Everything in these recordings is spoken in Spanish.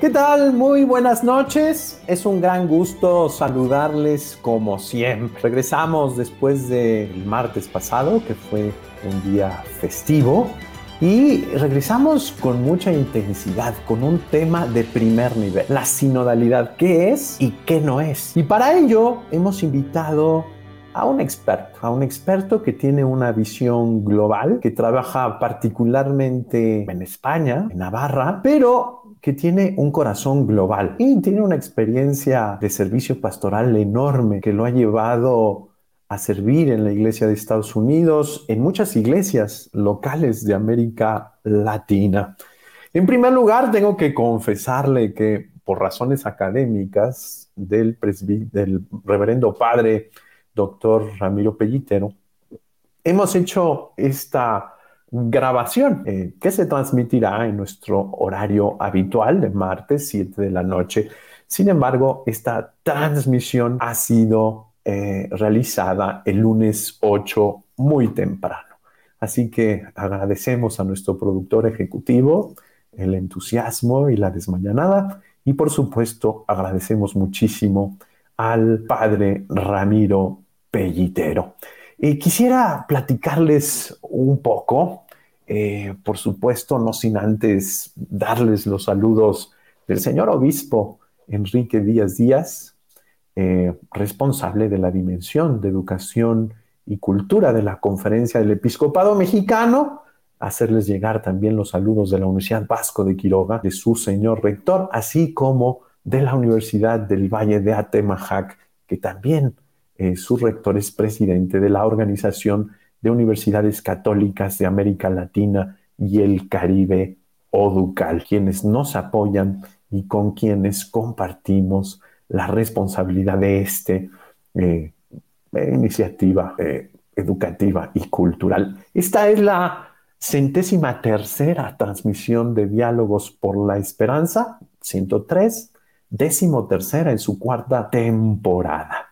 ¿Qué tal? Muy buenas noches. Es un gran gusto saludarles como siempre. Regresamos después del martes pasado, que fue un día festivo, y regresamos con mucha intensidad, con un tema de primer nivel, la sinodalidad, qué es y qué no es. Y para ello hemos invitado a un experto, a un experto que tiene una visión global, que trabaja particularmente en España, en Navarra, pero que tiene un corazón global y tiene una experiencia de servicio pastoral enorme que lo ha llevado a servir en la iglesia de Estados Unidos, en muchas iglesias locales de América Latina. En primer lugar, tengo que confesarle que por razones académicas del, del reverendo padre doctor Ramiro Pellitero, hemos hecho esta grabación eh, que se transmitirá en nuestro horario habitual de martes 7 de la noche. Sin embargo, esta transmisión ha sido eh, realizada el lunes 8 muy temprano. Así que agradecemos a nuestro productor ejecutivo el entusiasmo y la desmañanada y por supuesto agradecemos muchísimo al padre Ramiro Pellitero. Eh, quisiera platicarles un poco, eh, por supuesto, no sin antes darles los saludos del señor obispo Enrique Díaz Díaz, eh, responsable de la dimensión de educación y cultura de la Conferencia del Episcopado Mexicano, hacerles llegar también los saludos de la Universidad Vasco de Quiroga, de su señor rector, así como de la Universidad del Valle de Atemajac, que también eh, su rector es presidente de la Organización de Universidades Católicas de América Latina y el Caribe, ODUCAL, quienes nos apoyan y con quienes compartimos la responsabilidad de esta eh, iniciativa eh, educativa y cultural. Esta es la centésima tercera transmisión de Diálogos por la Esperanza, 103, décimo tercera en su cuarta temporada.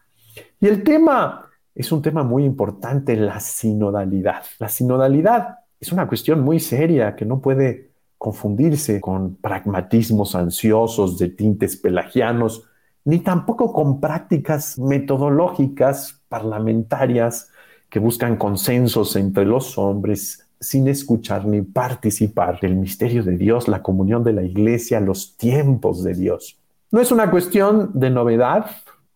Y el tema es un tema muy importante, la sinodalidad. La sinodalidad es una cuestión muy seria que no puede confundirse con pragmatismos ansiosos de tintes pelagianos, ni tampoco con prácticas metodológicas parlamentarias que buscan consensos entre los hombres sin escuchar ni participar del misterio de Dios, la comunión de la iglesia, los tiempos de Dios. No es una cuestión de novedad,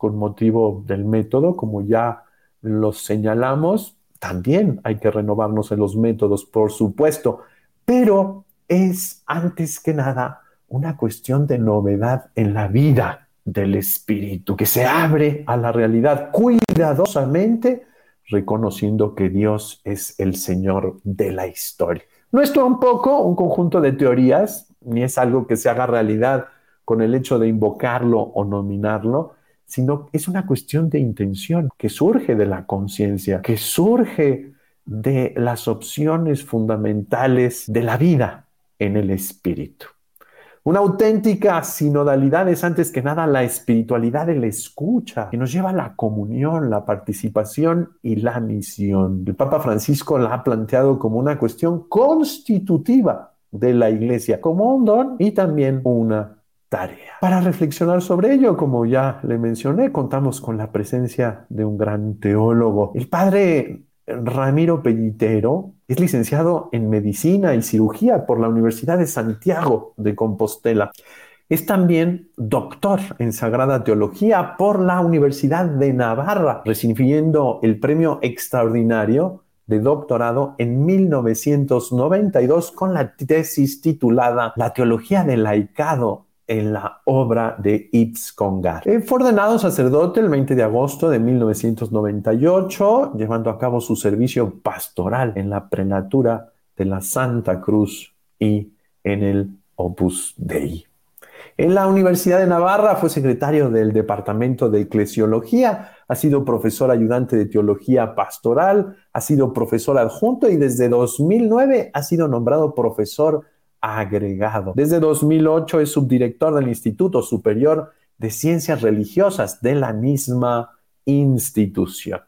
con motivo del método, como ya lo señalamos, también hay que renovarnos en los métodos, por supuesto, pero es antes que nada una cuestión de novedad en la vida del espíritu, que se abre a la realidad cuidadosamente, reconociendo que Dios es el Señor de la historia. No es un poco un conjunto de teorías, ni es algo que se haga realidad con el hecho de invocarlo o nominarlo, sino es una cuestión de intención que surge de la conciencia, que surge de las opciones fundamentales de la vida en el espíritu. Una auténtica sinodalidad es antes que nada la espiritualidad de la escucha, que nos lleva a la comunión, la participación y la misión. El Papa Francisco la ha planteado como una cuestión constitutiva de la Iglesia, como un don y también una Para reflexionar sobre ello, como ya le mencioné, contamos con la presencia de un gran teólogo. El padre Ramiro Pellitero es licenciado en medicina y cirugía por la Universidad de Santiago de Compostela. Es también doctor en Sagrada Teología por la Universidad de Navarra, recibiendo el premio extraordinario de doctorado en 1992 con la tesis titulada La Teología del Laicado en la obra de Yves Congar. Eh, fue ordenado sacerdote el 20 de agosto de 1998, llevando a cabo su servicio pastoral en la prenatura de la Santa Cruz y en el Opus Dei. En la Universidad de Navarra fue secretario del Departamento de Eclesiología, ha sido profesor ayudante de Teología Pastoral, ha sido profesor adjunto y desde 2009 ha sido nombrado profesor agregado. Desde 2008 es subdirector del Instituto Superior de Ciencias Religiosas de la misma institución.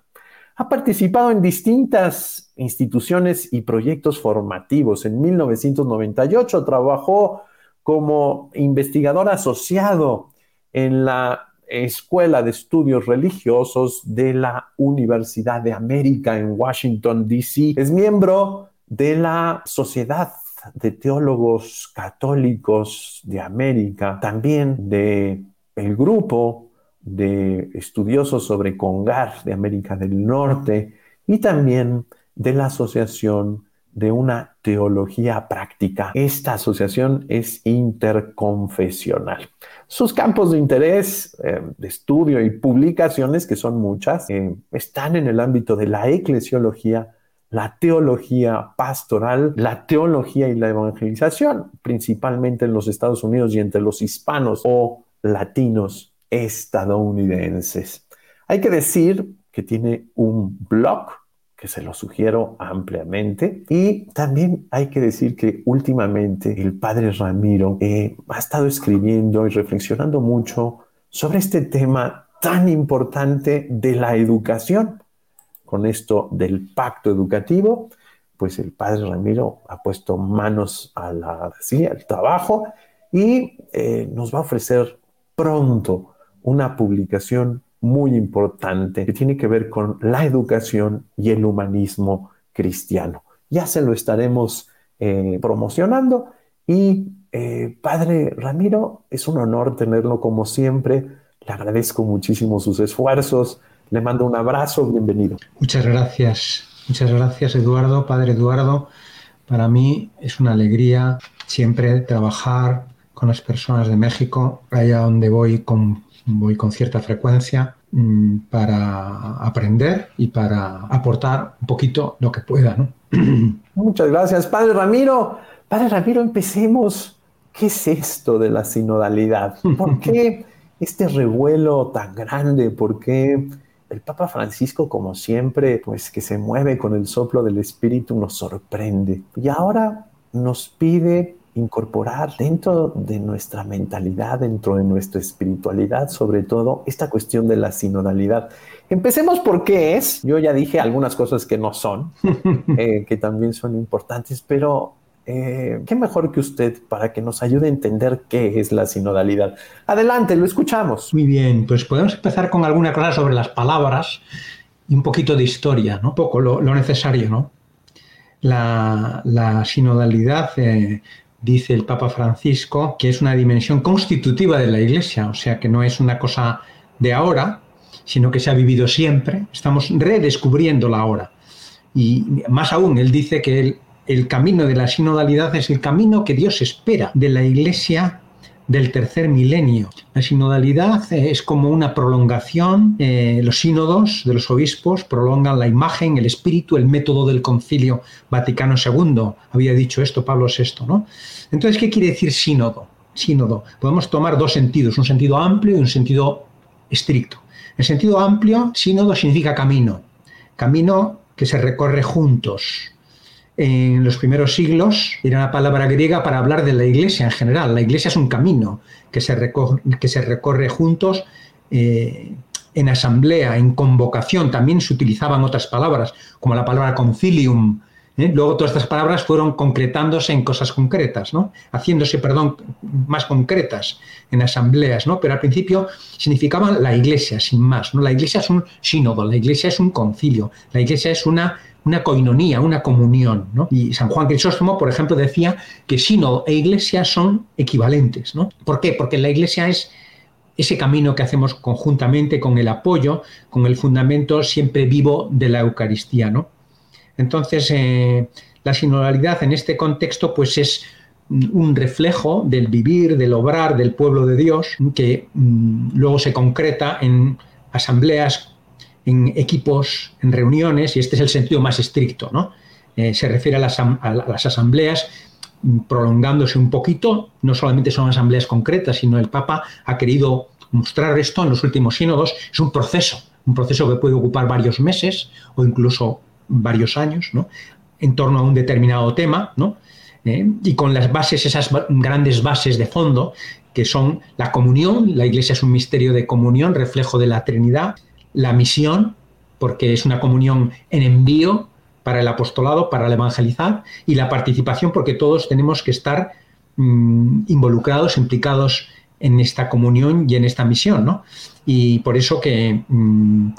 Ha participado en distintas instituciones y proyectos formativos. En 1998 trabajó como investigador asociado en la Escuela de Estudios Religiosos de la Universidad de América en Washington, D.C. Es miembro de la Sociedad de Teólogos Católicos de América, también de el grupo de estudiosos sobre Congar de América del Norte y también de la Asociación de una teología práctica. Esta asociación es interconfesional. Sus campos de interés, eh, de estudio y publicaciones, que son muchas, eh, están en el ámbito de la eclesiología, la teología pastoral, la teología y la evangelización, principalmente en los Estados Unidos y entre los hispanos o latinos estadounidenses. Hay que decir que tiene un blog que se lo sugiero ampliamente. Y también hay que decir que últimamente el padre Ramiro eh, ha estado escribiendo y reflexionando mucho sobre este tema tan importante de la educación. Con esto del pacto educativo, pues el padre Ramiro ha puesto manos al trabajo y eh, nos va a ofrecer pronto una publicación muy importante que tiene que ver con la educación y el humanismo cristiano. Ya se lo estaremos eh, promocionando y eh, Padre Ramiro, es un honor tenerlo como siempre. Le agradezco muchísimo sus esfuerzos. Le mando un abrazo, bienvenido. Muchas gracias, muchas gracias Eduardo, Padre Eduardo. Para mí es una alegría siempre trabajar con las personas de México, allá donde voy con voy con cierta frecuencia mm, para aprender y para aportar un poquito lo que pueda. ¿no? Muchas gracias, Padre Ramiro. Padre Ramiro, empecemos. ¿Qué es esto de la sinodalidad? ¿Por qué este revuelo tan grande? ¿Por qué el Papa Francisco, como siempre, pues que se mueve con el soplo del Espíritu, nos sorprende? Y ahora nos pide incorporar dentro de nuestra mentalidad, dentro de nuestra espiritualidad, sobre todo, esta cuestión de la sinodalidad. Empecemos por qué es. Yo ya dije algunas cosas que no son, eh, que también son importantes, pero eh, qué mejor que usted para que nos ayude a entender qué es la sinodalidad. Adelante, lo escuchamos. Muy bien, pues podemos empezar con alguna cosa sobre las palabras y un poquito de historia, ¿no? Poco lo, necesario, ¿no? La, sinodalidad eh, dice el Papa Francisco, que es una dimensión constitutiva de la Iglesia, o sea que no es una cosa de ahora, sino que se ha vivido siempre. Estamos redescubriendo la ahora. Y más aún, él dice que el, el camino de la sinodalidad es el camino que Dios espera de la Iglesia del tercer milenio. La sinodalidad eh, es como una prolongación, eh, los sínodos de los obispos prolongan la imagen, el espíritu, el método del concilio Vaticano II. Había dicho esto Pablo VI, ¿no? Entonces, ¿qué quiere decir sínodo? Sínodo. Podemos tomar dos sentidos, un sentido amplio y un sentido estricto. En sentido amplio, sínodo significa camino, camino que se recorre juntos, en los primeros siglos era una palabra griega para hablar de la iglesia en general. La iglesia es un camino que se recorre, que se recorre juntos eh, en asamblea, en convocación. También se utilizaban otras palabras, como la palabra concilium. ¿Eh? Luego todas estas palabras fueron concretándose en cosas concretas, ¿no? haciéndose, perdón, más concretas en asambleas, ¿no? pero al principio significaban la iglesia, sin más. ¿no? La iglesia es un sínodo, la iglesia es un concilio, la iglesia es una una coinonía, una comunión. ¿no? Y San Juan Crisóstomo, por ejemplo, decía que sínodo e iglesia son equivalentes. ¿no? ¿Por qué? Porque la iglesia es ese camino que hacemos conjuntamente con el apoyo, con el fundamento siempre vivo de la Eucaristía. ¿no? Entonces, eh, la sinodalidad en este contexto pues es un reflejo del vivir, del obrar del pueblo de Dios, que mm, luego se concreta en asambleas en equipos, en reuniones, y este es el sentido más estricto, ¿no? Eh, se refiere a las, asambleas mm, prolongándose un poquito, no solamente son asambleas concretas, sino el Papa ha querido mostrar esto en los últimos sínodos, es un proceso, un proceso que puede ocupar varios meses o incluso varios años, ¿no? en torno a un determinado tema, ¿no? Eh, y con las bases, esas grandes bases de fondo, que son la comunión, la Iglesia es un misterio de comunión, reflejo de la Trinidad, la misión, porque es una comunión en envío para el apostolado, para el evangelizar, y la participación, porque todos tenemos que estar mm, involucrados, implicados en esta comunión y en esta misión, ¿no? Y por eso que mm,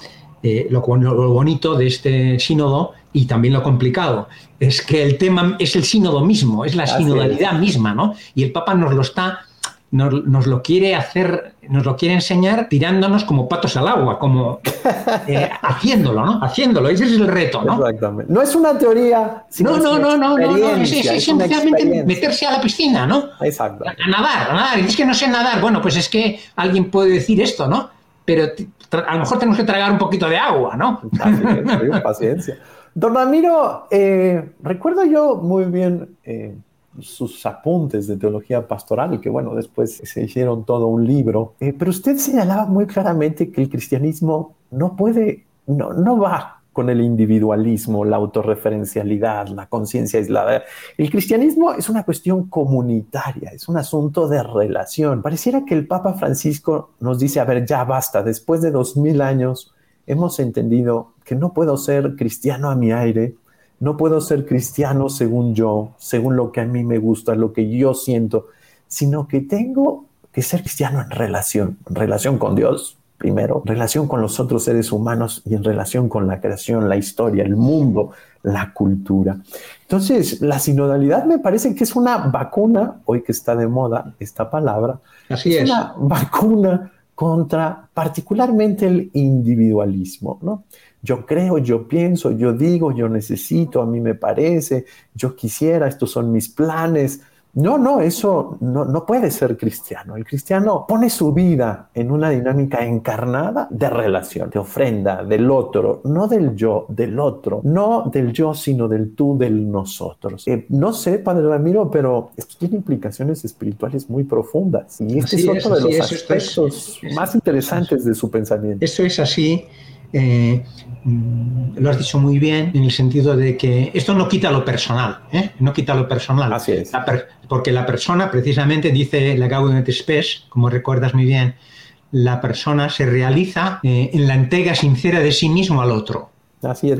eh, lo, bonito de este sínodo y también lo complicado es que el tema es el sínodo mismo, es la sinodalidad misma, ¿no? Y el Papa nos lo está nos, lo quiere hacer, nos lo quiere enseñar tirándonos como patos al agua, como eh, haciéndolo, ¿no? Haciéndolo, ese es el reto, ¿no? Exactamente. No es una teoría, sino no, no, no, no, no, es, esencialmente meterse a la piscina, ¿no? Exacto. A, nadar, a nadar. es que no sé nadar, bueno, pues es que alguien puede decir esto, ¿no? Pero a lo mejor tenemos que tragar un poquito de agua, ¿no? Paciencia, paciencia. Don Ramiro, eh, recuerdo yo muy bien eh, sus apuntes de teología pastoral, que bueno, después se hicieron todo un libro, eh, pero usted señalaba muy claramente que el cristianismo no puede, no, no va con el individualismo, la autorreferencialidad, la conciencia aislada. El cristianismo es una cuestión comunitaria, es un asunto de relación. Pareciera que el Papa Francisco nos dice, a ver, ya basta, después de dos mil años hemos entendido que no puedo ser cristiano a mi aire, no puedo ser cristiano según yo, según lo que a mí me gusta, lo que yo siento, sino que tengo que ser cristiano en relación, en relación con Dios, primero, en relación con los otros seres humanos y en relación con la creación, la historia, el mundo, la cultura. Entonces, la sinodalidad me parece que es una vacuna, hoy que está de moda esta palabra, Así es, una vacuna contra particularmente el individualismo, ¿no? Yo creo, yo pienso, yo digo, yo necesito, a mí me parece, yo quisiera, estos son mis planes. No, no, eso no, no puede ser cristiano. El cristiano pone su vida en una dinámica encarnada de relación, de ofrenda, del otro, no del yo, del otro, no del yo, sino del tú, del nosotros. Eh, no sé, Padre Ramiro, pero esto tiene implicaciones espirituales muy profundas. Y este es otro de los aspectos más interesantes de su pensamiento. Eso es así. Eh, lo has dicho muy bien en el sentido de que esto no quita lo personal, ¿eh? no quita lo personal. Así es. porque la persona, precisamente, dice la Gaudium et Spes, como recuerdas muy bien, la persona se realiza eh, en la entrega sincera de sí mismo al otro. Así es,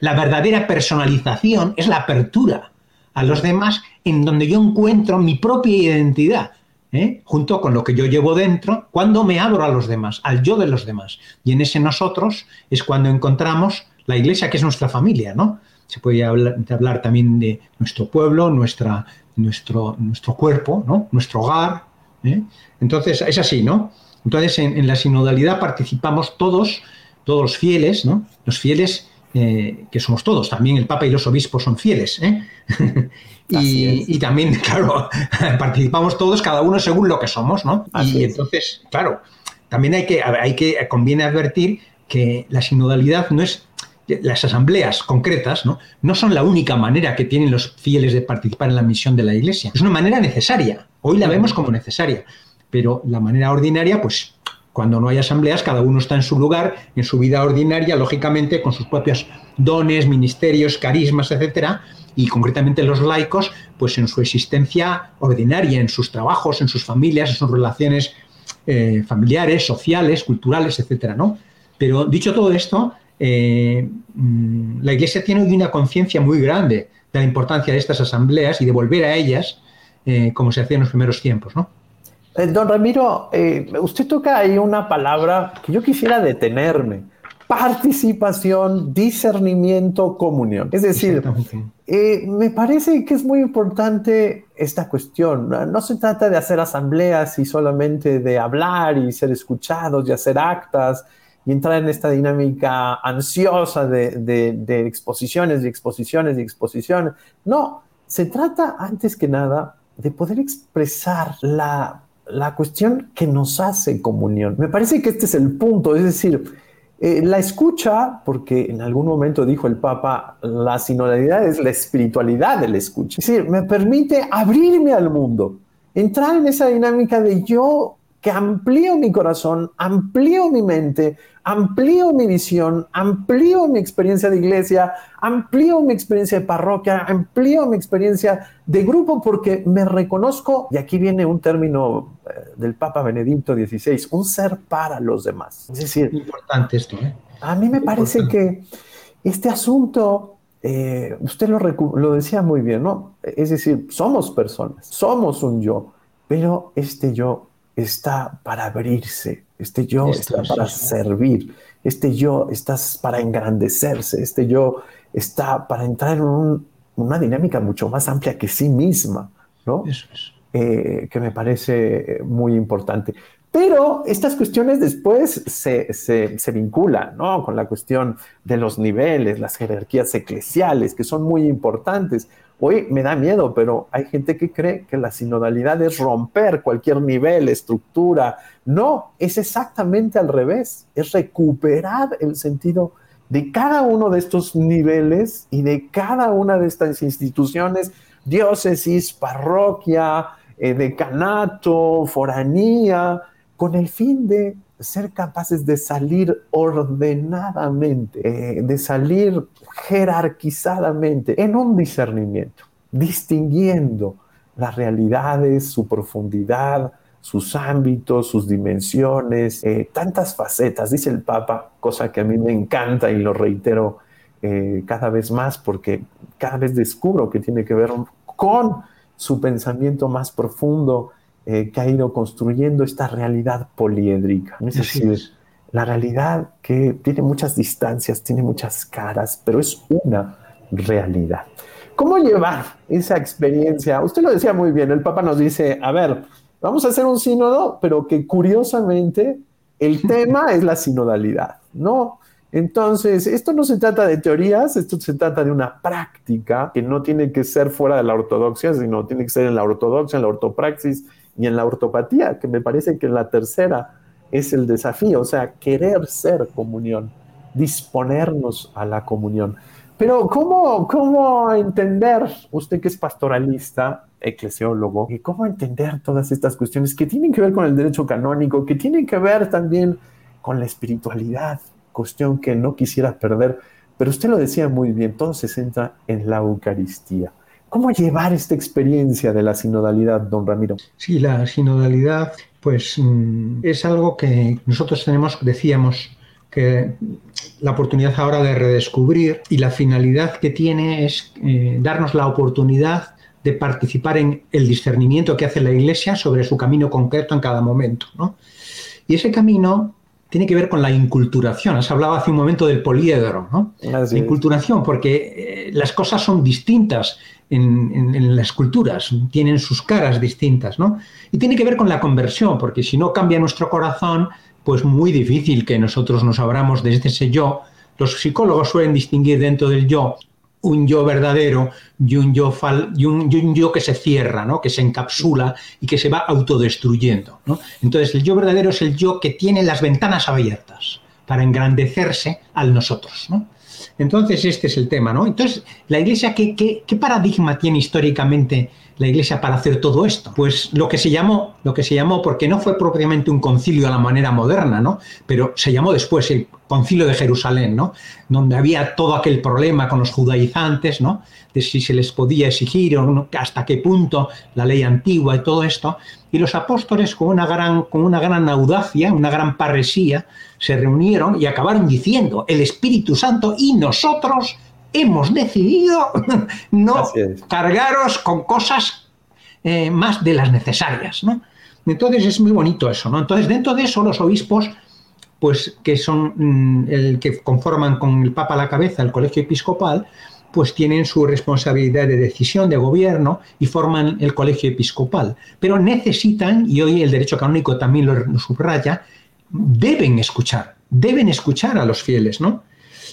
la verdadera personalización es la apertura a los demás en donde yo encuentro mi propia identidad. ¿Eh? junto con lo que yo llevo dentro, cuando me abro a los demás, al yo de los demás. Y en ese nosotros es cuando encontramos la iglesia, que es nuestra familia, ¿no? Se puede hablar, también de nuestro pueblo, nuestra, nuestro, nuestro cuerpo, ¿no? Nuestro hogar. ¿eh? Entonces, es así, ¿no? Entonces, en, la sinodalidad participamos todos, todos los fieles, ¿no? Los fieles eh, que somos todos, también el Papa y los obispos son fieles. Y, también, claro, participamos todos, cada uno según lo que somos, ¿no? y entonces, claro, también hay que, hay que, conviene advertir que la sinodalidad no es, las asambleas concretas, ¿no? No son la única manera que tienen los fieles de participar en la misión de la Iglesia. Es una manera necesaria. Hoy la vemos como necesaria. Pero la manera ordinaria, pues cuando no hay asambleas, cada uno está en su lugar, en su vida ordinaria, lógicamente, con sus propios dones, ministerios, carismas, etcétera, y concretamente los laicos, pues en su existencia ordinaria, en sus trabajos, en sus familias, en sus relaciones eh, familiares, sociales, culturales, etcétera, ¿no? Pero dicho todo esto, eh, mm, la Iglesia tiene hoy una conciencia muy grande de la importancia de estas asambleas y de volver a ellas eh, como se hacía en los primeros tiempos, ¿no? Don Ramiro, usted toca ahí una palabra que yo quisiera detenerme participación, discernimiento, comunión. Es decir, eh, me parece que es muy importante esta cuestión. No se trata de hacer asambleas y solamente de hablar y ser escuchados y hacer actas y entrar en esta dinámica ansiosa de, exposiciones y exposiciones y exposiciones. No, se trata antes que nada de poder expresar la, la cuestión que nos hace comunión. Me parece que este es el punto, es decir, eh, la escucha, porque en algún momento dijo el Papa, la sinodalidad es la espiritualidad de la escucha. Es decir, me permite abrirme al mundo, entrar en esa dinámica de yo que amplío mi corazón, amplío mi mente, amplío mi visión, amplío mi experiencia de iglesia, amplío mi experiencia de parroquia, amplío mi experiencia de grupo porque me reconozco, y aquí viene un término eh, del Papa Benedicto XVI, un ser para los demás. Es decir, importante esto. ¿eh? A mí me parece que este asunto eh, usted lo, lo decía muy bien, ¿no? Es decir, somos personas, somos un yo, pero este yo está para abrirse, este yo está para servir, este yo está para engrandecerse, este yo está para entrar en una dinámica mucho más amplia que sí misma, ¿no? Eso es. Eh, que me parece muy importante. Pero estas cuestiones después se, se, vinculan ¿no? con la cuestión de los niveles, las jerarquías eclesiales, que son muy importantes. Hoy me da miedo, pero hay gente que cree que la sinodalidad es romper cualquier nivel, estructura. No, es exactamente al revés, es recuperar el sentido de cada uno de estos niveles y de cada una de estas instituciones, diócesis, parroquia, eh, decanato, foranía, con el fin de ser capaces de salir ordenadamente, de salir jerarquizadamente en un discernimiento, distinguiendo las realidades, su profundidad, sus ámbitos, sus dimensiones, eh, tantas facetas, dice el Papa, cosa que a mí me encanta y lo reitero eh, cada vez más porque cada vez descubro que tiene que ver con su pensamiento más profundo, eh, que ha ido construyendo esta realidad poliédrica. Es decir, la realidad que tiene muchas distancias, tiene muchas caras, pero es una realidad. ¿Cómo llevar esa experiencia? Usted lo decía muy bien, el Papa nos dice, a ver, vamos a hacer un sínodo, pero que curiosamente el tema es la sinodalidad, ¿no? Entonces, esto no se trata de teorías, esto se trata de una práctica que no tiene que ser fuera de la ortodoxia, sino tiene que ser en la ortodoxia, en la ortopraxis, y en la ortopatía, que me parece que la tercera es el desafío, o sea, querer ser comunión, disponernos a la comunión. Pero ¿cómo, cómo entender, usted que es pastoralista, eclesiólogo, y cómo entender todas estas cuestiones que tienen que ver con el derecho canónico, que tienen que ver también con la espiritualidad, cuestión que no quisiera perder, pero usted lo decía muy bien, todo se centra en la Eucaristía. ¿Cómo llevar esta experiencia de la sinodalidad, don Ramiro? Sí, la sinodalidad, pues mm, es algo que nosotros tenemos, decíamos, que la oportunidad ahora de redescubrir y la finalidad que tiene es eh, darnos la oportunidad de participar en el discernimiento que hace la Iglesia sobre su camino concreto en cada momento. Y ese camino tiene que ver con la inculturación. Has hablado hace un momento del poliedro, ¿no? la inculturación, porque eh, las cosas son distintas en, las culturas, tienen sus caras distintas, ¿no? Y tiene que ver con la conversión, porque si no cambia nuestro corazón, pues muy difícil que nosotros nos abramos desde ese yo. Los psicólogos suelen distinguir dentro del yo un yo verdadero y un yo, que se cierra, ¿no? que se encapsula y que se va autodestruyendo. ¿no? Entonces el yo verdadero es el yo que tiene las ventanas abiertas para engrandecerse al nosotros. ¿no? Entonces, este es el tema, ¿no? Entonces, la Iglesia, ¿qué, qué, paradigma tiene históricamente la Iglesia para hacer todo esto? Pues lo que se llamó, lo que se llamó, porque no fue propiamente un concilio a la manera moderna, ¿no? Pero se llamó después el concilio de Jerusalén, ¿no? Donde había todo aquel problema con los judaizantes, ¿no? De si se les podía exigir o hasta qué punto la ley antigua y todo esto. Y los apóstoles, con una gran, con una gran audacia, una gran parresía, se reunieron y acabaron diciendo, el Espíritu Santo y nosotros hemos decidido no cargaros con cosas eh, más de las necesarias, ¿no? Entonces es muy bonito eso, ¿no? Entonces dentro de eso los obispos, pues que son mm, el que conforman con el Papa a la cabeza el colegio episcopal, pues tienen su responsabilidad de decisión, de gobierno y forman el colegio episcopal. Pero necesitan, y hoy el derecho canónico también lo subraya, deben escuchar, deben escuchar a los fieles, ¿no?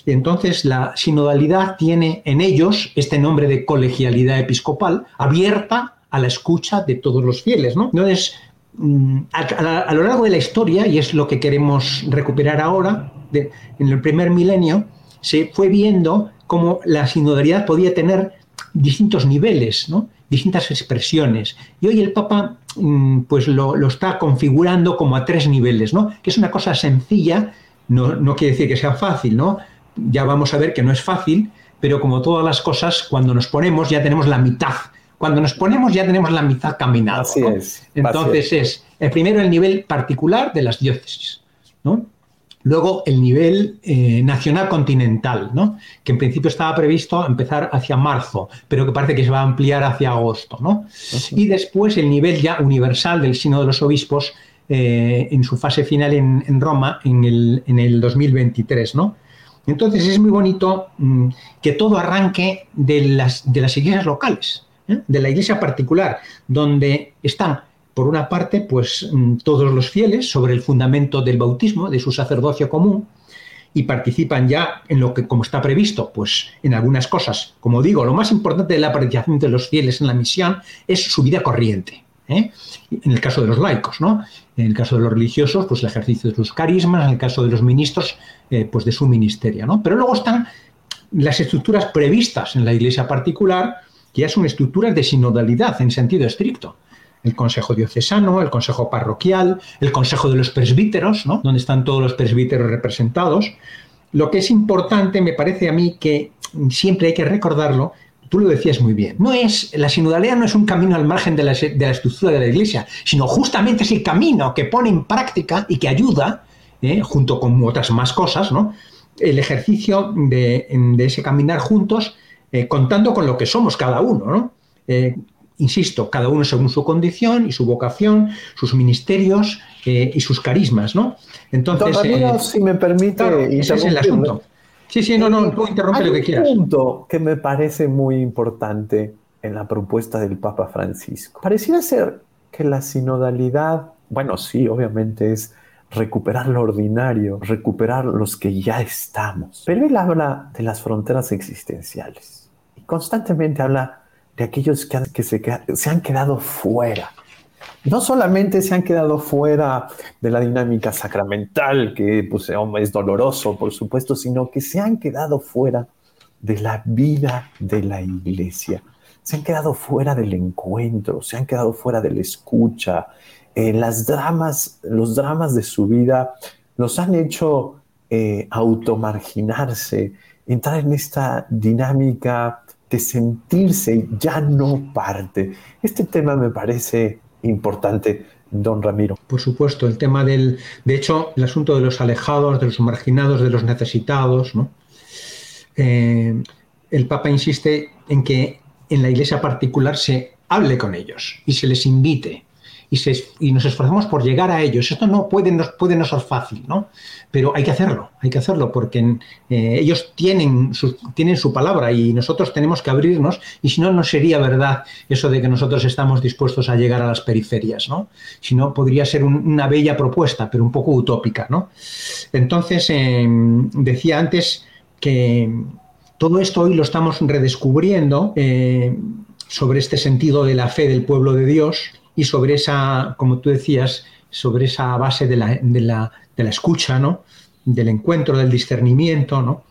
Entonces la sinodalidad tiene en ellos este nombre de colegialidad episcopal abierta a la escucha de todos los fieles, ¿no? Entonces, mm, a, lo largo de la historia, y es lo que queremos recuperar ahora, en el primer milenio, se fue viendo cómo la sinodalidad podía tener distintos niveles, ¿no? distintas expresiones. Y hoy el Papa mm, pues lo, está configurando como a tres niveles, ¿no? que es una cosa sencilla, no, no quiere decir que sea fácil, ¿no? Ya vamos a ver que no es fácil, pero como todas las cosas, cuando nos ponemos ya tenemos la mitad. Cuando nos ponemos ya tenemos la mitad caminada. Así es. Entonces es. el primero el nivel particular de las diócesis, ¿no? Luego el nivel eh, nacional continental, ¿no? que en principio estaba previsto empezar hacia marzo, pero que parece que se va a ampliar hacia agosto. ¿no? Y después el nivel ya universal del Sino de los Obispos eh, en su fase final en, Roma en el, en el 2023. ¿no? Entonces es muy bonito mm, que todo arranque de las, de las iglesias locales, ¿eh? de la iglesia particular, donde están por una parte, pues mm, todos los fieles sobre el fundamento del bautismo, de su sacerdocio común, y participan ya en lo que, como está previsto, pues en algunas cosas. Como digo, lo más importante de la participación de los fieles en la misión es su vida corriente. ¿eh? En el caso de los laicos, ¿no? En el caso de los religiosos, pues el ejercicio de sus carismas, en el caso de los ministros, eh, pues de su ministerio, ¿no? Pero luego están las estructuras previstas en la iglesia particular, que ya son estructuras de sinodalidad en sentido estricto el Consejo Diocesano, el Consejo Parroquial, el Consejo de los Presbíteros, ¿no? donde están todos los presbíteros representados. Lo que es importante, me parece a mí, que siempre hay que recordarlo, tú lo decías muy bien, no es, la sinodalidad no es un camino al margen de la, estructura de la Iglesia, sino justamente es el camino que pone en práctica y que ayuda, ¿eh? junto con otras más cosas, ¿no? el ejercicio de, ese caminar juntos, eh, contando con lo que somos cada uno. ¿no? Eh, insisto, cada uno según su condición y su vocación, sus ministerios eh, y sus carismas, ¿no? Entonces, eh, si me permite, ese es el asunto. Sí, sí, no, no, tú interrumpe lo que quieras. Un punto que me parece muy importante en la propuesta del Papa Francisco. Pareciera ser que la sinodalidad, bueno, sí, obviamente es recuperar lo ordinario, recuperar los que ya estamos. Pero él habla de las fronteras existenciales y constantemente habla de aquellos que, se, han quedado fuera. No solamente se han quedado fuera de la dinámica sacramental, que pues, es doloroso, por supuesto, sino que se han quedado fuera de la vida de la iglesia. Se han quedado fuera del encuentro, se han quedado fuera de la escucha. Eh, las dramas, los dramas de su vida los han hecho eh, automarginarse, entrar en esta dinámica de sentirse ya no parte. Este tema me parece importante, don Ramiro. Por supuesto, el tema del, de hecho, el asunto de los alejados, de los marginados, de los necesitados, ¿no? Eh, el Papa insiste en que en la iglesia particular se hable con ellos y se les invite y, nos esforzamos por llegar a ellos. Esto no puede, nos, puede no ser fácil, ¿no? Pero hay que hacerlo, hay que hacerlo porque eh, ellos tienen su, tienen su palabra y nosotros tenemos que abrirnos y si no, no sería verdad eso de que nosotros estamos dispuestos a llegar a las periferias, ¿no? Si no, podría ser una bella propuesta, pero un poco utópica, ¿no? Entonces, em, decía antes que todo esto hoy lo estamos redescubriendo eh, sobre este sentido de la fe del pueblo de Dios y sobre esa, como tú decías, sobre esa base de la, de la, de la escucha, ¿no? del encuentro, del discernimiento, ¿no?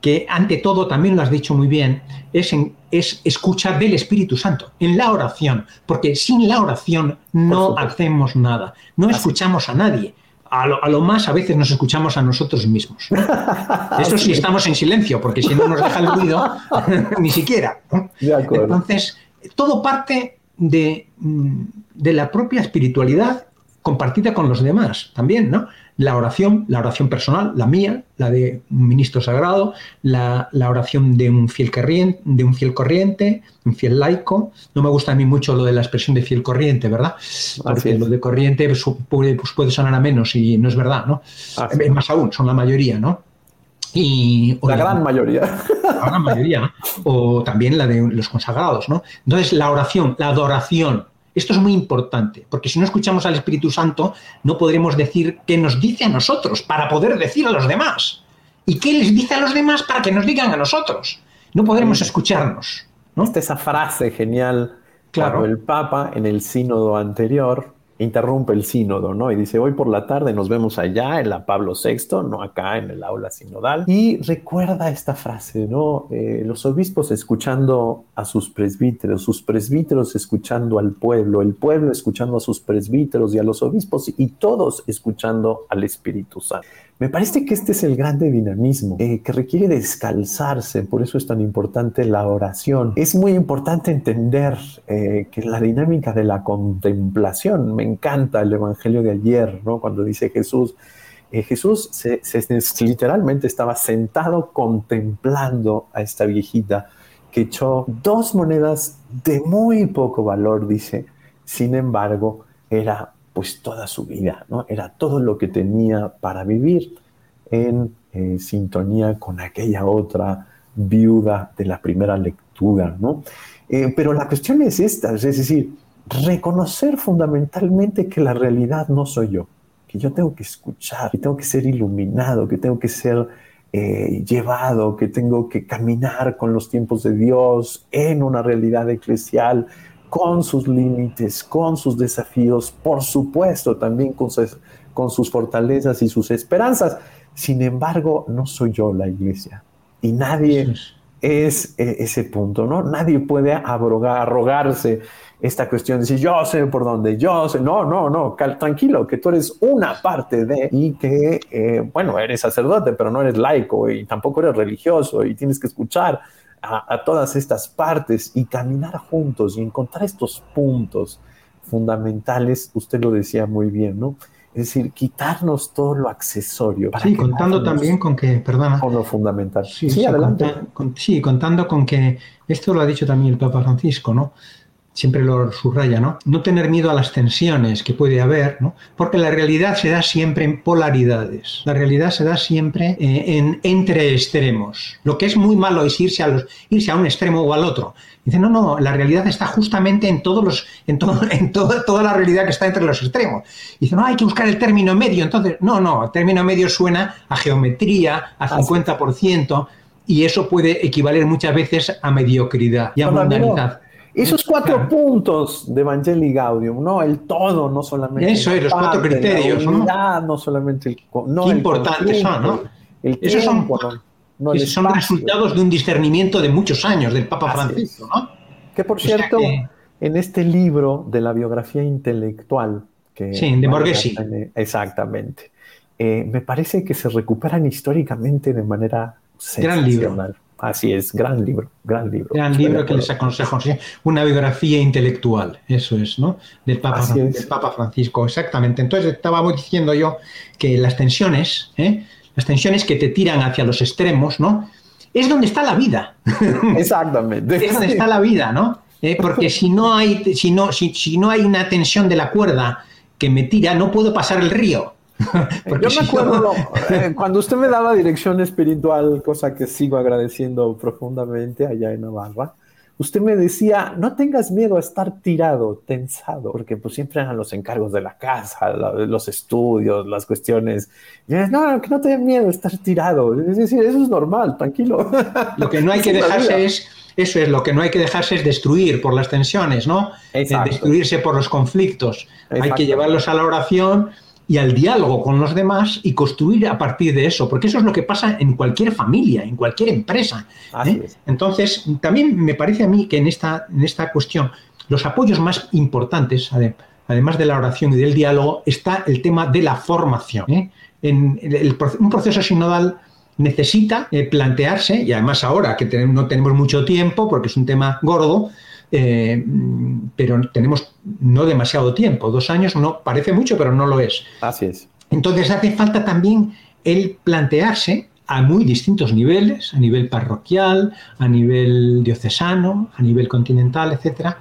que ante todo, también lo has dicho muy bien, es, en, es escucha del Espíritu Santo, en la oración, porque sin la oración no hacemos nada, no escuchamos a nadie. A lo, a lo, más a veces nos escuchamos a nosotros mismos. Esto sí estamos en silencio, porque si no nos deja el ruido, ni siquiera. Entonces, todo parte de, mm, de la propia espiritualidad compartida con los demás también, ¿no? La oración, la oración personal, la mía, la de un ministro sagrado, la, oración de un, fiel corriente, de un fiel corriente, un fiel laico. No me gusta a mí mucho lo de la expresión de fiel corriente, ¿verdad? Porque lo de corriente pues, puede, pues, puede, sonar a menos y no es verdad, ¿no? Más aún, son la mayoría, ¿no? Y, la gran mayoría. La gran mayoría, O también la de los consagrados, ¿no? Entonces, la oración, la adoración, esto es muy importante, porque si no escuchamos al Espíritu Santo, no podremos decir qué nos dice a nosotros para poder decir a los demás. ¿Y qué les dice a los demás para que nos digan a nosotros? No podremos escucharnos. ¿no? Esta esa frase genial. Claro. el Papa en el sínodo anterior interrumpe el sínodo, ¿no? Y dice, hoy por la tarde nos vemos allá en la Pablo VI, no acá en el aula sinodal. Y recuerda esta frase, ¿no? Eh, los obispos escuchando a sus presbíteros, sus presbíteros escuchando al pueblo, el pueblo escuchando a sus presbíteros y a los obispos y todos escuchando al Espíritu Santo. Me parece que este es el grande dinamismo eh, que requiere descalzarse, por eso es tan importante la oración. Es muy importante entender eh, que la dinámica de la contemplación, me encanta el Evangelio de ayer, ¿no? cuando dice Jesús, eh, Jesús se, literalmente estaba sentado contemplando a esta viejita que echó dos monedas de muy poco valor, dice. Sin embargo, era pues toda su vida, ¿no? Era todo lo que tenía para vivir en eh, sintonía con aquella otra viuda de la primera lectura, ¿no? Eh, pero la cuestión es esta, es decir, reconocer fundamentalmente que la realidad no soy yo, que yo tengo que escuchar, que tengo que ser iluminado, que tengo que ser eh, llevado, que tengo que caminar con los tiempos de Dios en una realidad eclesial, con sus límites, con sus desafíos, por supuesto también con sus, con sus fortalezas y sus esperanzas. Sin embargo, no soy yo la iglesia y nadie es eh, ese punto, ¿no? Nadie puede abrogar, arrogarse esta cuestión de decir yo sé por dónde, yo sé, no, no, no, tranquilo, que tú eres una parte de y que, eh, bueno, eres sacerdote, pero no eres laico y tampoco eres religioso y tienes que escuchar a, a todas estas partes y caminar juntos y encontrar estos puntos fundamentales, usted lo decía muy bien, ¿no? Es decir, quitarnos todo lo accesorio. sí, contando también con que, perdona. Con lo fundamental. Sí, sí, adelante. sí, contando con que, esto lo ha dicho también el Papa Francisco, ¿no? Siempre lo subraya, ¿no? No tener miedo a las tensiones que puede haber, ¿no? Porque la realidad se da siempre en polaridades. La realidad se da siempre eh, en entre extremos. Lo que es muy malo es irse a los irse a un extremo o al otro. Dice, no, no, la realidad está justamente en todos los, en todo, en todo, toda la realidad que está entre los extremos. Dice, no, hay que buscar el término medio. Entonces, no, no, el término medio suena a geometría, a 50%, y eso puede equivaler muchas veces a mediocridad y a mundanidad. Esos cuatro puntos de Evangelii Gaudium, ¿no? El todo, no solamente. Eso es, los cuatro criterios, la unidad, ¿no? solamente el. No Qué importantes son, ¿no? Esos son, son resultados de un discernimiento de muchos años del Papa Francisco, ¿no? Que por cierto, en este libro de la biografía intelectual. Que, sí, de Borghesi. Exactamente. Eh, me parece que se recuperan históricamente de manera Gran libro. Así es, gran libro, gran libro. Gran libro que les aconsejo, una biografía intelectual, eso es, ¿no? Del Papa, Papa Francisco, exactamente. Entonces estábamos diciendo yo que las tensiones, ¿eh? las tensiones que te tiran hacia los extremos, ¿no? Es donde está la vida. Exactamente. es donde está la vida, ¿no? ¿Eh? Porque si no, hay, si, no, si, si no hay una tensión de la cuerda que me tira, no puedo pasar el río. Yo me acuerdo eh, cuando usted me daba dirección espiritual, cosa que sigo agradeciendo profundamente allá en Navarra. Usted me decía, no tengas miedo a estar tirado, tensado, porque pues siempre eran los encargos de la casa, los estudios, las cuestiones. Y no, que no tengas miedo a estar tirado. Es decir, eso es normal, tranquilo. Lo que no hay que dejarse es, eso es, lo que no hay que dejarse es destruir por las tensiones, ¿no? Destruirse por los conflictos. Hay que llevarlos a la oración y al diálogo con los demás y construir a partir de eso, porque eso es lo que pasa en cualquier familia, en cualquier empresa. ¿eh? Entonces, también me parece a mí que en esta, en esta cuestión los apoyos más importantes, además de la oración y del diálogo, está el tema de la formación. ¿eh? En un proceso sinodal necesita eh, plantearse, y además ahora que no tenemos mucho tiempo, porque es un tema gordo, eh, pero tenemos no demasiado tiempo, dos años no parece mucho, pero no lo es. Así es. Entonces hace falta también el plantearse a muy distintos niveles, a nivel parroquial, a nivel diocesano, a nivel continental, etcétera,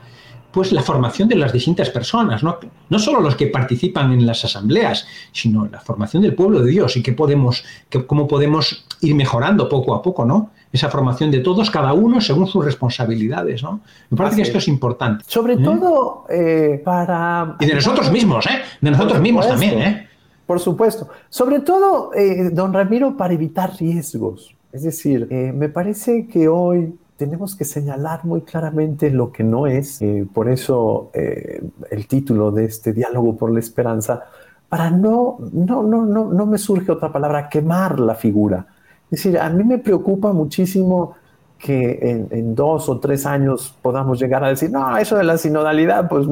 pues la formación de las distintas personas, no, no solo los que participan en las asambleas, sino la formación del pueblo de Dios y que podemos, que, cómo podemos ir mejorando poco a poco, ¿no? Esa formación de todos, cada uno según sus responsabilidades, ¿no? Me parece que esto es importante. Sobre ¿eh? todo eh, para... Y de nosotros mismos, ¿eh? De nosotros mismos también, ¿eh? Por supuesto. Sobre todo, eh, don Ramiro, para evitar riesgos. Es decir, me parece que hoy tenemos que señalar muy claramente lo que no es. Eh, por eso eh, el título de este diálogo por la esperanza, para no, no, no, no, no me surge otra palabra, quemar la figura. Es decir, a mí me preocupa muchísimo que en, dos o tres años podamos llegar a decir, no, eso de la sinodalidad, pues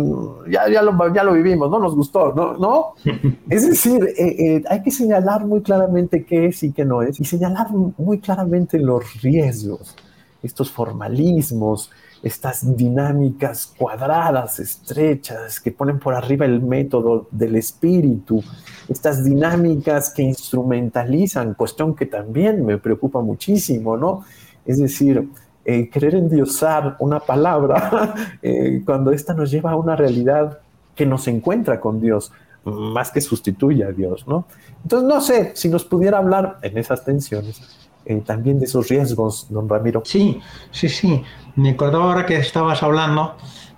ya, ya, lo, ya lo vivimos, no nos gustó, ¿no? ¿No? es decir, eh, hay que señalar muy claramente qué es y qué no es, y señalar muy claramente los riesgos estos formalismos, estas dinámicas cuadradas, estrechas, que ponen por arriba el método del espíritu, estas dinámicas que instrumentalizan, cuestión que también me preocupa muchísimo, ¿no? Es decir, eh, querer endiosar una palabra eh, cuando esta nos lleva a una realidad que nos encuentra con Dios, más que sustituye a Dios, ¿no? Entonces, no sé, si nos pudiera hablar en esas tensiones, eh, también de esos riesgos, don Ramiro. Sí, sí, sí. Me acordaba ahora que estabas hablando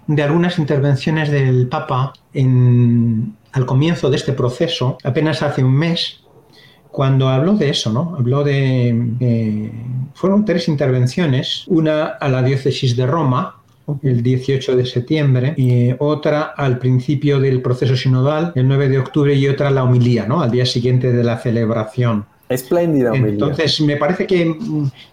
de algunas intervenciones del Papa en, al comienzo de este proceso, apenas hace un mes, cuando habló de eso, ¿no? Habló de... fueron tres intervenciones, una a la diócesis de Roma, el 18 de septiembre, y otra al principio del proceso sinodal, el 9 de octubre, y otra la homilía, ¿no? Al día siguiente de la celebración. Espléndida homilía. Entonces, me parece que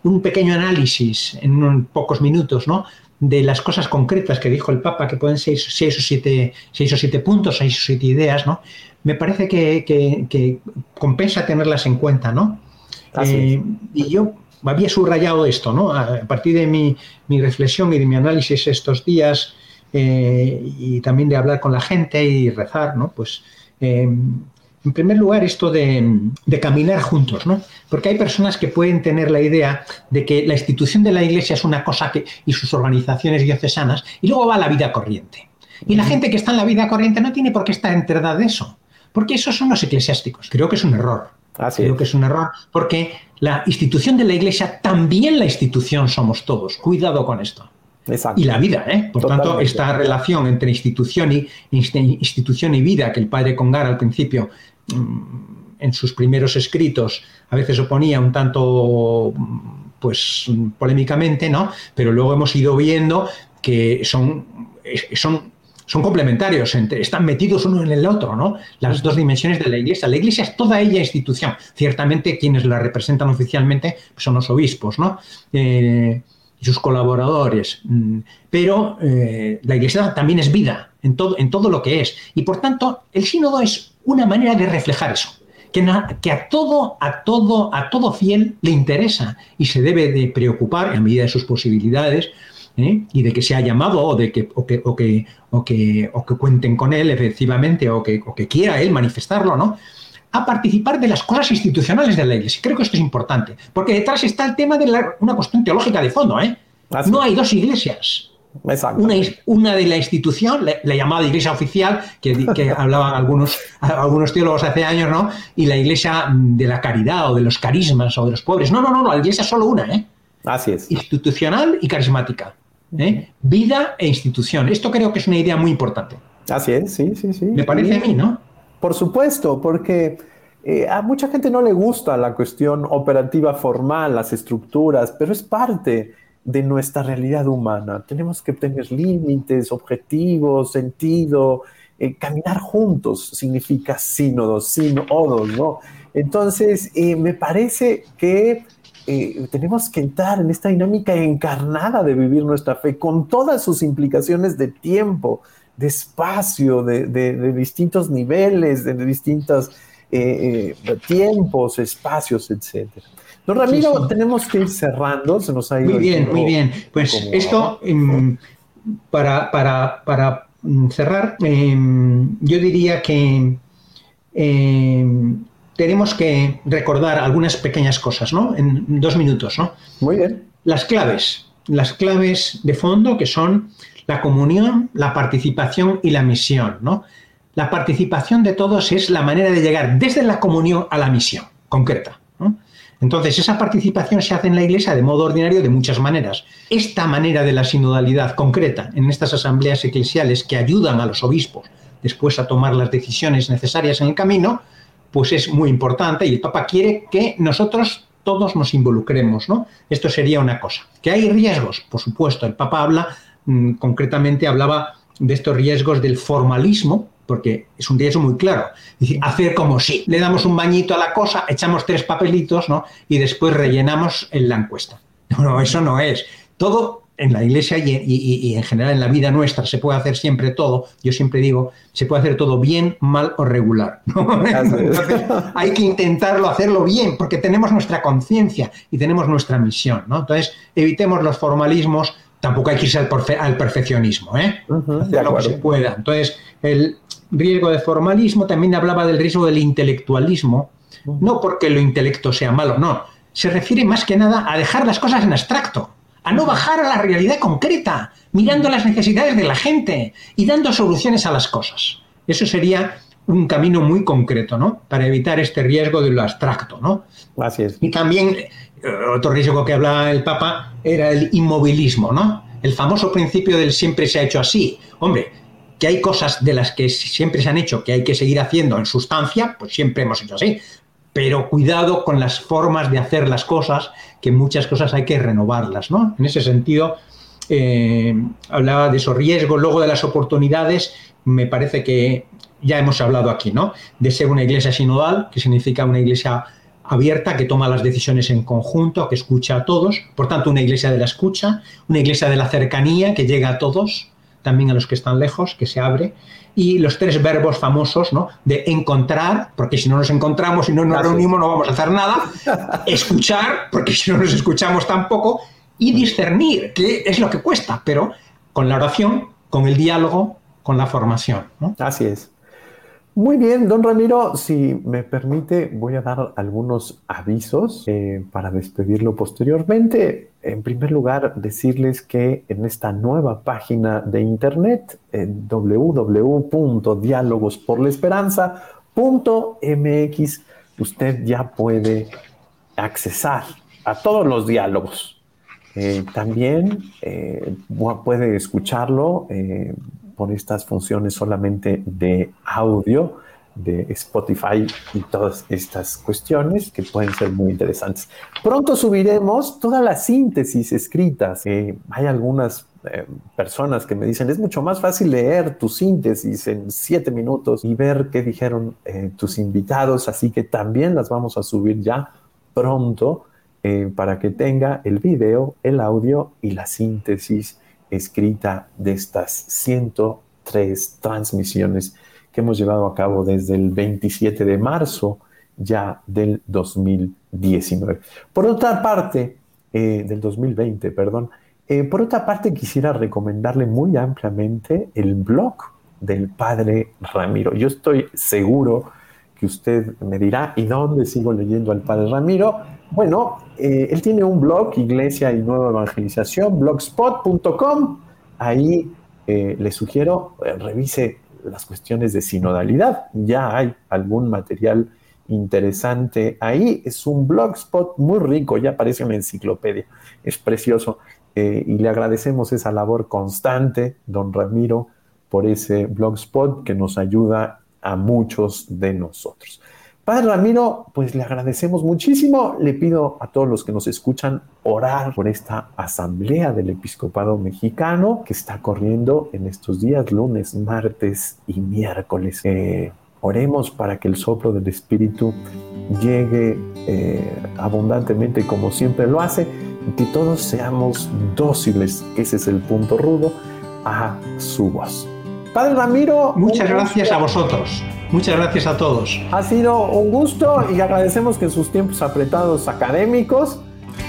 un pequeño análisis en pocos minutos, ¿no? de las cosas concretas que dijo el Papa, que pueden ser seis o siete, seis o siete puntos, seis o siete ideas, ¿no? Me parece que, compensa tenerlas en cuenta, ¿no? Eh, y yo había subrayado esto, ¿no? A partir de mi, reflexión y de mi análisis estos días eh, y también de hablar con la gente y rezar, ¿no? Pues eh, en primer lugar esto de, caminar juntos, ¿no? Porque hay personas que pueden tener la idea de que la institución de la iglesia es una cosa que, y sus organizaciones diocesanas, y luego va a la vida corriente. Y la gente que está en la vida corriente no tiene por qué estar enterada de eso, porque esos son los eclesiásticos. Creo que es un error. Creo que es un error, porque la institución de la iglesia, también la institución somos todos. Cuidado con esto. Y la vida, ¿eh? Por tanto, esta relación entre institución y, institución y vida que el padre Congar al principio, en sus primeros escritos, a veces oponía un tanto, pues, polémicamente, ¿no? Pero luego hemos ido viendo que son, son son complementarios, están metidos uno en el otro, ¿no? Las dos dimensiones de la Iglesia. La Iglesia es toda ella institución. Ciertamente quienes la representan oficialmente son los obispos, ¿no? Eh, y sus colaboradores. Mm, pero eh, la Iglesia también es vida en todo, en todo lo que es. Y por tanto, el sínodo es una manera de reflejar eso. Que, que, a todo, a todo, a todo fiel le interesa y se debe de preocupar en medida de sus posibilidades ¿eh? y de que sea llamado o de que, o que, o que, o que, o que cuenten con él efectivamente o que, o que quiera él manifestarlo, ¿no? a participar de las cosas institucionales de la Iglesia. Creo que esto es importante, porque detrás está el tema de una cuestión teológica de fondo. ¿eh? No hay dos iglesias. Una, una de la institución, la, llamada iglesia oficial, que, que hablaban algunos, algunos teólogos hace años, ¿no? Y la iglesia de la caridad o de los carismas o de los pobres. No, no, no, la iglesia es solo una, ¿eh? Así es. Institucional y carismática. ¿eh? Vida e institución. Esto creo que es una idea muy importante. Así es, sí, sí, sí. Me parece a mí, ¿no? Por supuesto, porque eh, a mucha gente no le gusta la cuestión operativa formal, las estructuras, pero es parte de nuestra realidad humana. Tenemos que tener límites, objetivos, sentido. Eh, caminar juntos significa sínodos, sinodos, ¿no? Entonces, me parece que eh, tenemos que entrar en esta dinámica encarnada de vivir nuestra fe, con todas sus implicaciones de tiempo, de espacio, de, distintos niveles, de distintos eh, eh, tiempos, espacios, etc. Don Ramiro, tenemos que ir cerrando, se nos ha ido. Muy bien, muy bien. Pues esto, em, para, para, mm, cerrar, em, yo diría que em, tenemos que recordar algunas pequeñas cosas, ¿no? En dos minutos, ¿no? Muy bien. Las claves, las claves de fondo que son la comunión, la participación y la misión, ¿no? La participación de todos es la manera de llegar desde la comunión a la misión concreta. Entonces, esa participación se hace en la Iglesia de modo ordinario de muchas maneras. Esta manera de la sinodalidad concreta en estas asambleas eclesiales que ayudan a los obispos después a tomar las decisiones necesarias en el camino, pues es muy importante y el Papa quiere que nosotros todos nos involucremos, ¿no? Esto sería una cosa. ¿Que hay riesgos? Por supuesto, el Papa habla, mm, concretamente hablaba de estos riesgos del formalismo, porque es un riesgo muy claro. decir, hacer como si le damos un bañito a la cosa, echamos tres papelitos, ¿no? Y después rellenamos en la encuesta. No, no, eso no es. Todo en la iglesia y, en general en la vida nuestra se puede hacer siempre todo. Yo siempre digo, se puede hacer todo bien, mal o regular. hay que intentarlo hacerlo bien porque tenemos nuestra conciencia y tenemos nuestra misión. ¿no? Entonces, evitemos los formalismos tampoco hay que irse al, perfeccionismo, ¿eh? Hacer lo que se pueda. Entonces, el riesgo de formalismo también hablaba del riesgo del intelectualismo, no porque lo intelecto sea malo, no. Se refiere más que nada a dejar las cosas en abstracto, a no bajar a la realidad concreta, mirando las necesidades de la gente y dando soluciones a las cosas. Eso sería un camino muy concreto, ¿no? Para evitar este riesgo de lo abstracto, ¿no? Así es. Y también otro riesgo que hablaba el Papa era el inmovilismo, ¿no? El famoso principio del siempre se ha hecho así. Hombre, que hay cosas de las que siempre se han hecho que hay que seguir haciendo en sustancia, pues siempre hemos hecho así. Pero cuidado con las formas de hacer las cosas, que muchas cosas hay que renovarlas, ¿no? En ese sentido, eh, hablaba de esos riesgos, luego de las oportunidades, me parece que ya hemos hablado aquí, ¿no? De ser una iglesia sinodal, que significa una iglesia abierta, que toma las decisiones en conjunto, que escucha a todos, por tanto una iglesia de la escucha, una iglesia de la cercanía, que llega a todos, también a los que están lejos, que se abre, y los tres verbos famosos, ¿no? De encontrar, porque si no nos encontramos y no nos reunimos no vamos a hacer nada, escuchar, porque si no nos escuchamos tampoco, y discernir, que es lo que cuesta, pero con la oración, con el diálogo, con la formación. Así es. Muy bien, don Ramiro, si me permite, voy a dar algunos avisos eh, para despedirlo posteriormente. En primer lugar, decirles que en esta nueva página de internet, en usted ya puede accesar a todos los diálogos. Eh, también eh, puede escucharlo por estas funciones solamente de audio de Spotify y todas estas cuestiones que pueden ser muy interesantes. Pronto subiremos todas las síntesis escritas. hay algunas eh, personas que me dicen, es mucho más fácil leer tu síntesis en siete minutos y ver qué dijeron eh, tus invitados, así que también las vamos a subir ya pronto eh, para que tenga el video, el audio y la síntesis escrita de estas 103 transmisiones que hemos llevado a cabo desde el 27 de marzo ya del 2019. Por otra parte, eh, del 2020, perdón, eh, por otra parte quisiera recomendarle muy ampliamente el blog del padre Ramiro. Yo estoy seguro que usted me dirá, ¿y dónde sigo leyendo al padre Ramiro? Bueno, eh, él tiene un blog, Iglesia y Nueva Evangelización, blogspot.com. Ahí eh, le sugiero, eh, revise las cuestiones de sinodalidad. Ya hay algún material interesante ahí. Es un blogspot muy rico, ya parece una enciclopedia. Es precioso. y le agradecemos esa labor constante, don Ramiro, por ese blogspot que nos ayuda a muchos de nosotros. Padre Ramiro, pues le agradecemos muchísimo. Le pido a todos los que nos escuchan orar por esta asamblea del episcopado mexicano que está corriendo en estos días, lunes, martes y miércoles. Eh, oremos para que el soplo del Espíritu llegue eh, abundantemente como siempre lo hace y que todos seamos dóciles, ese es el punto rudo, a su voz. Padre Ramiro. Muchas gracias a vosotros. Muchas gracias a todos. Ha sido un gusto y agradecemos que en sus tiempos apretados académicos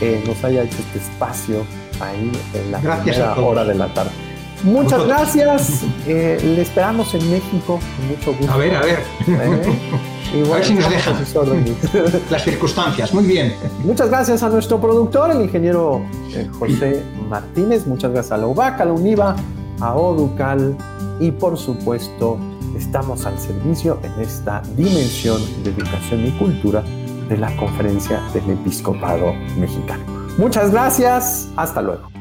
eh, nos haya hecho este espacio ahí en la gracias hora de la tarde. Muchas gracias. Eh, le esperamos en México con mucho gusto. A ver, a ver. Eh, a ver si nos dejan las circunstancias. Muy bien. Muchas gracias a nuestro productor, el ingeniero José Martínez. Muchas gracias a la UBAC, a la UNIVA, a ODUCAL y por supuesto estamos al servicio en esta dimensión de educación y cultura de la Conferencia del Episcopado Mexicano. Muchas gracias, hasta luego.